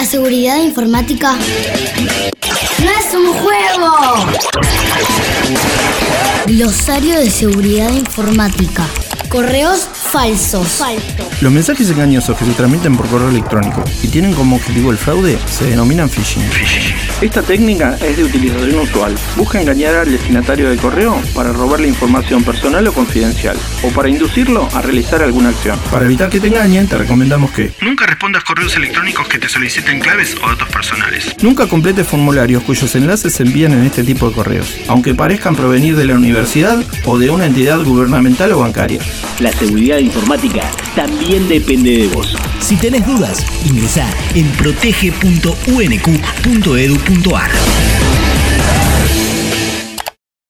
La seguridad informática no es un juego. Glosario de seguridad informática. Correos falsos. Los mensajes engañosos que se transmiten por correo electrónico y tienen como objetivo el fraude se denominan phishing. Esta técnica es de utilización usual. Busca engañar al destinatario del correo para robarle información personal o confidencial, o para inducirlo a realizar alguna acción. Para evitar que te engañen, te recomendamos que Nunca respondas correos electrónicos que te soliciten claves o datos personales. nunca completes formularios cuyos enlaces se envían en este tipo de correos, aunque parezcan provenir de la universidad o de una entidad gubernamental o bancaria. La seguridad informática también depende de vos. Si tenés dudas, ingresá en protege.unq.edu.ar.